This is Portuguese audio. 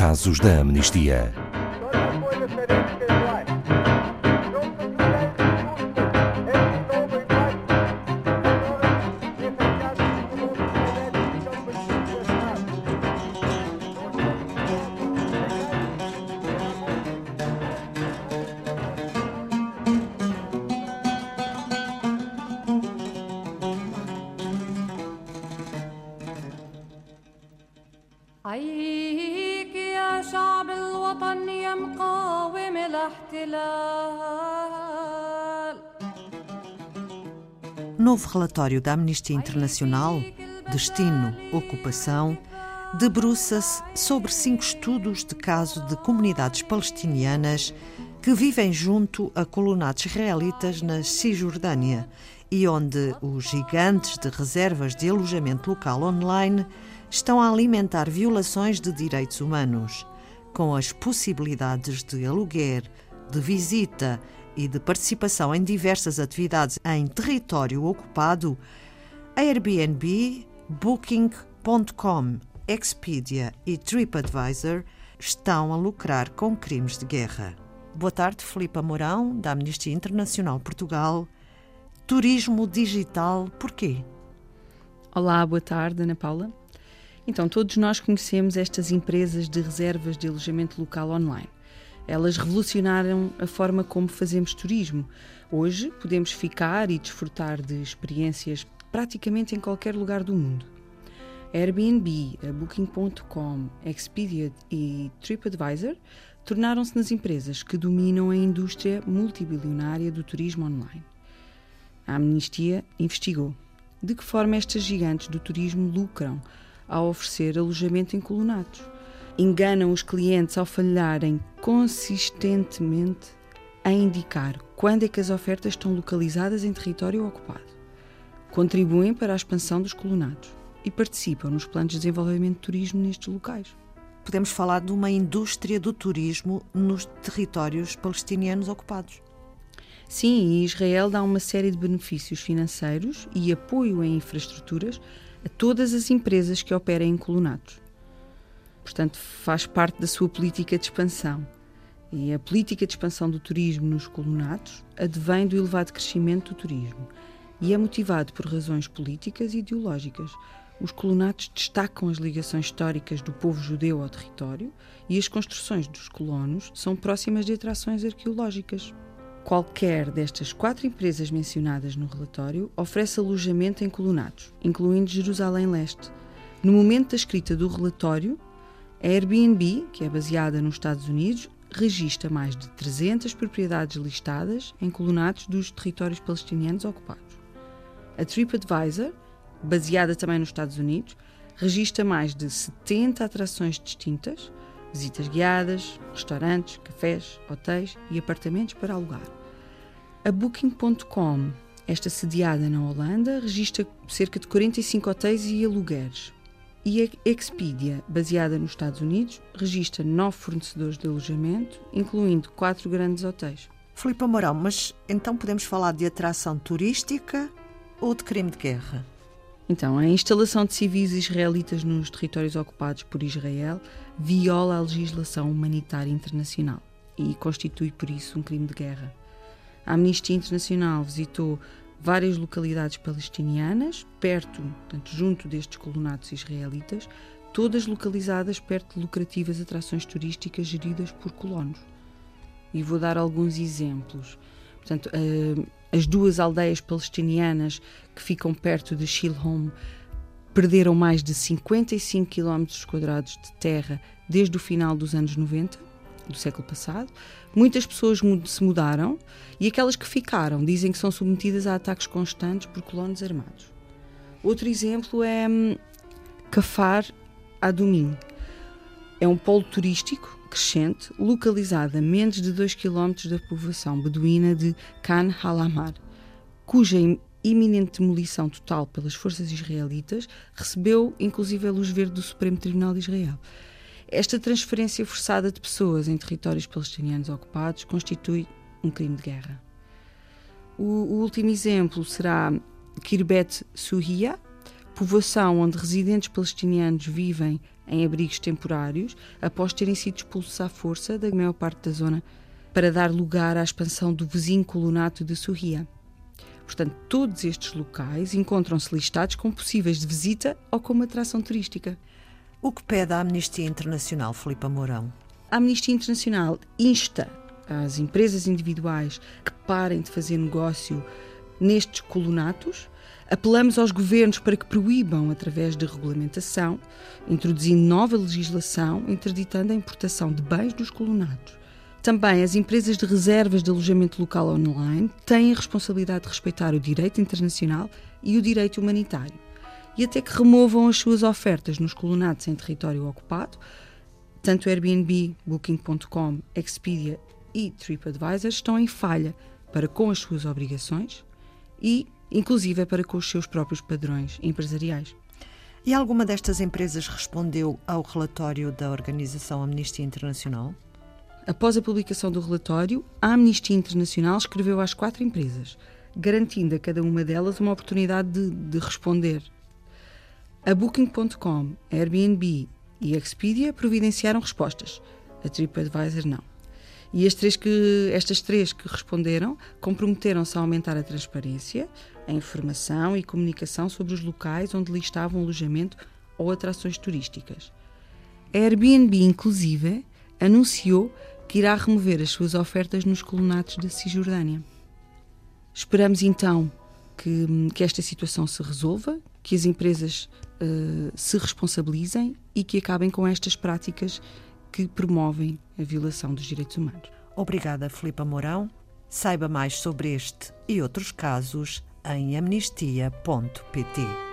casos da amnistia. Aí يا شعب الوطن يا مقاوم الاحتلال Novo relatório da Amnistia Internacional, Destino, Ocupação, debruça-se sobre cinco estudos de caso de comunidades palestinianas que vivem junto a colonatos israelitas na Cisjordânia e onde os gigantes de reservas de alojamento local online estão a alimentar violações de direitos humanos, com as possibilidades de aluguer, de visita e de participação em diversas atividades em território ocupado, Airbnb, Booking.com, Expedia e TripAdvisor estão a lucrar com crimes de guerra. Boa tarde, Filipe Mourão, da Amnistia Internacional Portugal. Turismo digital, porquê? Olá, boa tarde, Ana Paula. Então, todos nós conhecemos estas empresas de reservas de alojamento local online. Elas revolucionaram a forma como fazemos turismo. Hoje podemos ficar e desfrutar de experiências praticamente em qualquer lugar do mundo. Airbnb, Booking.com, Expedia e TripAdvisor tornaram-se nas empresas que dominam a indústria multibilionária do turismo online. A Amnistia investigou de que forma estas gigantes do turismo lucram ao oferecer alojamento em colonatos. Enganam os clientes ao falharem consistentemente a indicar quando é que as ofertas estão localizadas em território ocupado. Contribuem para a expansão dos colonatos e participam nos planos de desenvolvimento de turismo nestes locais. Podemos falar de uma indústria do turismo nos territórios palestinianos ocupados. Sim, Israel dá uma série de benefícios financeiros e apoio em infraestruturas a todas as empresas que operem em colonatos. Portanto, faz parte da sua política de expansão. E a política de expansão do turismo nos colonatos advém do elevado crescimento do turismo e é motivado por razões políticas e ideológicas. Os colonatos destacam as ligações históricas do povo judeu ao território e as construções dos colonos são próximas de atrações arqueológicas. Qualquer destas quatro empresas mencionadas no relatório oferece alojamento em colonatos, incluindo Jerusalém Leste. No momento da escrita do relatório, a Airbnb, que é baseada nos Estados Unidos, registra mais de 300 propriedades listadas em colonatos dos territórios palestinianos ocupados. A TripAdvisor, baseada também nos Estados Unidos, registra mais de 70 atrações distintas, visitas guiadas, restaurantes, cafés, hotéis e apartamentos para alugar. A Booking.com, esta sediada na Holanda, registra cerca de 45 hotéis e alugueres. E a Expedia, baseada nos Estados Unidos, registra nove fornecedores de alojamento, incluindo quatro grandes hotéis. Filipe Mourão, mas então podemos falar de atração turística ou de crime de guerra? Então, a instalação de civis israelitas nos territórios ocupados por Israel viola a legislação humanitária internacional e constitui, por isso, um crime de guerra. A Amnistia Internacional visitou várias localidades palestinianas, perto, portanto, junto destes colonatos israelitas, todas localizadas perto de lucrativas atrações turísticas geridas por colonos. E vou dar alguns exemplos. Portanto, as duas aldeias palestinianas que ficam perto de Shilhom perderam mais de 55 km de terra desde o final dos anos 90 do século passado. Muitas pessoas se mudaram e aquelas que ficaram dizem que são submetidas a ataques constantes por colonos armados. Outro exemplo é hum, Kafar Adumim. É um polo turístico crescente localizado a menos de 2 km da povoação beduína de Khan Halamar, cuja iminente demolição total pelas forças israelitas recebeu inclusive a luz verde do Supremo Tribunal de Israel. Esta transferência forçada de pessoas em territórios palestinianos ocupados constitui um crime de guerra. O, o último exemplo será Kirbet Suhia, povoação onde residentes palestinianos vivem em abrigos temporários após terem sido expulsos à força da maior parte da zona para dar lugar à expansão do vizinho colonato de Surria. Portanto, todos estes locais encontram-se listados como possíveis de visita ou como atração turística. O que pede a Amnistia Internacional, Filipe Mourão? A Amnistia Internacional insta as empresas individuais que parem de fazer negócio nestes colonatos. Apelamos aos governos para que proíbam, através de regulamentação, introduzindo nova legislação, interditando a importação de bens dos colonatos. Também as empresas de reservas de alojamento local online têm a responsabilidade de respeitar o direito internacional e o direito humanitário, e até que removam as suas ofertas nos colonatos em território ocupado. Tanto Airbnb, Booking.com, Expedia e TripAdvisor estão em falha para com as suas obrigações e, inclusive, para com os seus próprios padrões empresariais. E alguma destas empresas respondeu ao relatório da Organização Amnistia Internacional? Após a publicação do relatório, a Amnistia Internacional escreveu às quatro empresas, garantindo a cada uma delas uma oportunidade de, de responder. A Booking.com, a Airbnb e a Expedia providenciaram respostas, a TripAdvisor não. E três que, estas três que responderam comprometeram-se a aumentar a transparência, a informação e comunicação sobre os locais onde listavam alojamento ou atrações turísticas. A Airbnb, inclusive, anunciou que irá remover as suas ofertas nos colonatos da Cisjordânia. Esperamos então que, que, esta situação se resolva, que as empresas uh, se responsabilizem e que acabem com estas práticas que promovem a violação dos direitos humanos. Obrigada, Filipa Mourão. Saiba mais sobre este e outros casos em amnistia.pt.